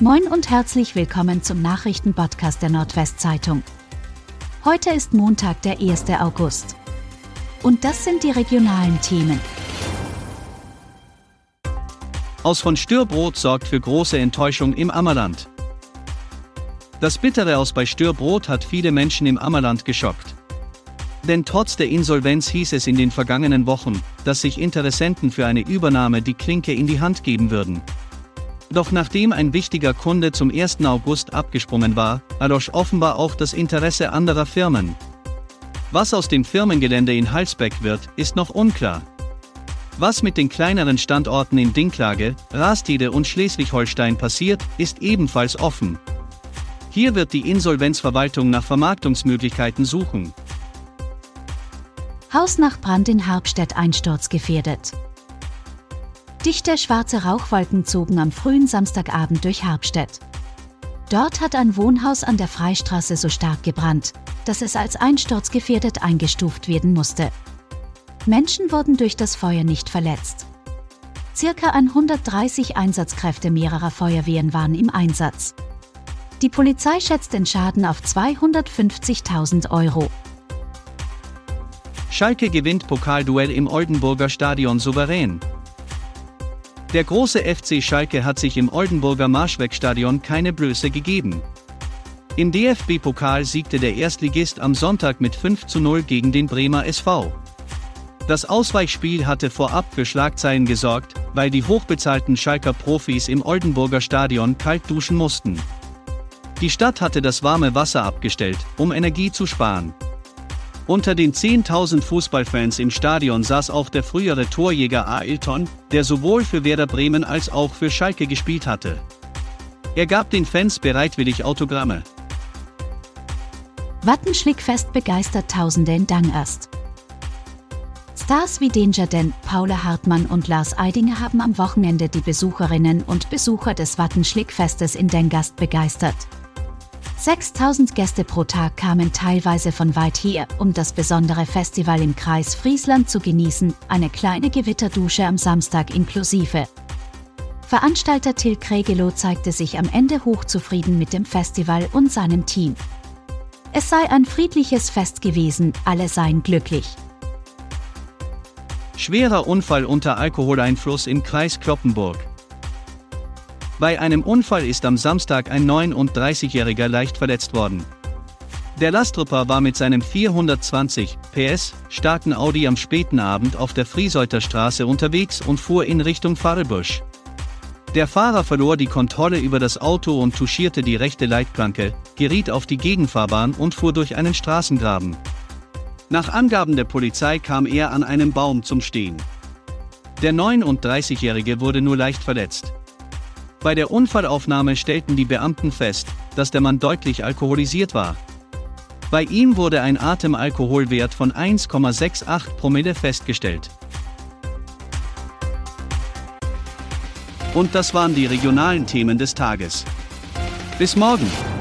Moin und herzlich willkommen zum Nachrichtenpodcast der Nordwestzeitung. Heute ist Montag, der 1. August. Und das sind die regionalen Themen. Aus von Störbrot sorgt für große Enttäuschung im Ammerland. Das Bittere aus bei Störbrot hat viele Menschen im Ammerland geschockt. Denn trotz der Insolvenz hieß es in den vergangenen Wochen, dass sich Interessenten für eine Übernahme die Klinke in die Hand geben würden. Doch nachdem ein wichtiger Kunde zum 1. August abgesprungen war, erlosch offenbar auch das Interesse anderer Firmen. Was aus dem Firmengelände in Halsbeck wird, ist noch unklar. Was mit den kleineren Standorten in Dinklage, Rastede und Schleswig-Holstein passiert, ist ebenfalls offen. Hier wird die Insolvenzverwaltung nach Vermarktungsmöglichkeiten suchen. Haus nach Brand in Herbstedt einsturzgefährdet. Dichte schwarze Rauchwolken zogen am frühen Samstagabend durch Herbstedt. Dort hat ein Wohnhaus an der Freistraße so stark gebrannt, dass es als einsturzgefährdet eingestuft werden musste. Menschen wurden durch das Feuer nicht verletzt. Circa 130 Einsatzkräfte mehrerer Feuerwehren waren im Einsatz. Die Polizei schätzt den Schaden auf 250.000 Euro. Schalke gewinnt Pokalduell im Oldenburger Stadion souverän. Der große FC Schalke hat sich im Oldenburger Marschwegstadion keine Blöße gegeben. Im DFB-Pokal siegte der Erstligist am Sonntag mit 5 zu 0 gegen den Bremer SV. Das Ausweichspiel hatte vorab für Schlagzeilen gesorgt, weil die hochbezahlten Schalker Profis im Oldenburger Stadion kalt duschen mussten. Die Stadt hatte das warme Wasser abgestellt, um Energie zu sparen. Unter den 10.000 Fußballfans im Stadion saß auch der frühere Torjäger Ailton, der sowohl für Werder Bremen als auch für Schalke gespielt hatte. Er gab den Fans bereitwillig Autogramme. Wattenschlickfest begeistert Tausende in Dangast. Stars wie Danger Dan, Paula Hartmann und Lars Eidinger haben am Wochenende die Besucherinnen und Besucher des Wattenschlickfestes in Dengast begeistert. 6000 Gäste pro Tag kamen teilweise von weit her, um das besondere Festival im Kreis Friesland zu genießen, eine kleine Gewitterdusche am Samstag inklusive. Veranstalter Till Kregelow zeigte sich am Ende hochzufrieden mit dem Festival und seinem Team. Es sei ein friedliches Fest gewesen, alle seien glücklich. Schwerer Unfall unter Alkoholeinfluss im Kreis Kloppenburg. Bei einem Unfall ist am Samstag ein 39-Jähriger leicht verletzt worden. Der Lastrupper war mit seinem 420 PS starken Audi am späten Abend auf der Friesolter Straße unterwegs und fuhr in Richtung Pfarrebusch. Der Fahrer verlor die Kontrolle über das Auto und touchierte die rechte Leitplanke, geriet auf die Gegenfahrbahn und fuhr durch einen Straßengraben. Nach Angaben der Polizei kam er an einem Baum zum Stehen. Der 39-Jährige wurde nur leicht verletzt. Bei der Unfallaufnahme stellten die Beamten fest, dass der Mann deutlich alkoholisiert war. Bei ihm wurde ein Atemalkoholwert von 1,68 Promille festgestellt. Und das waren die regionalen Themen des Tages. Bis morgen!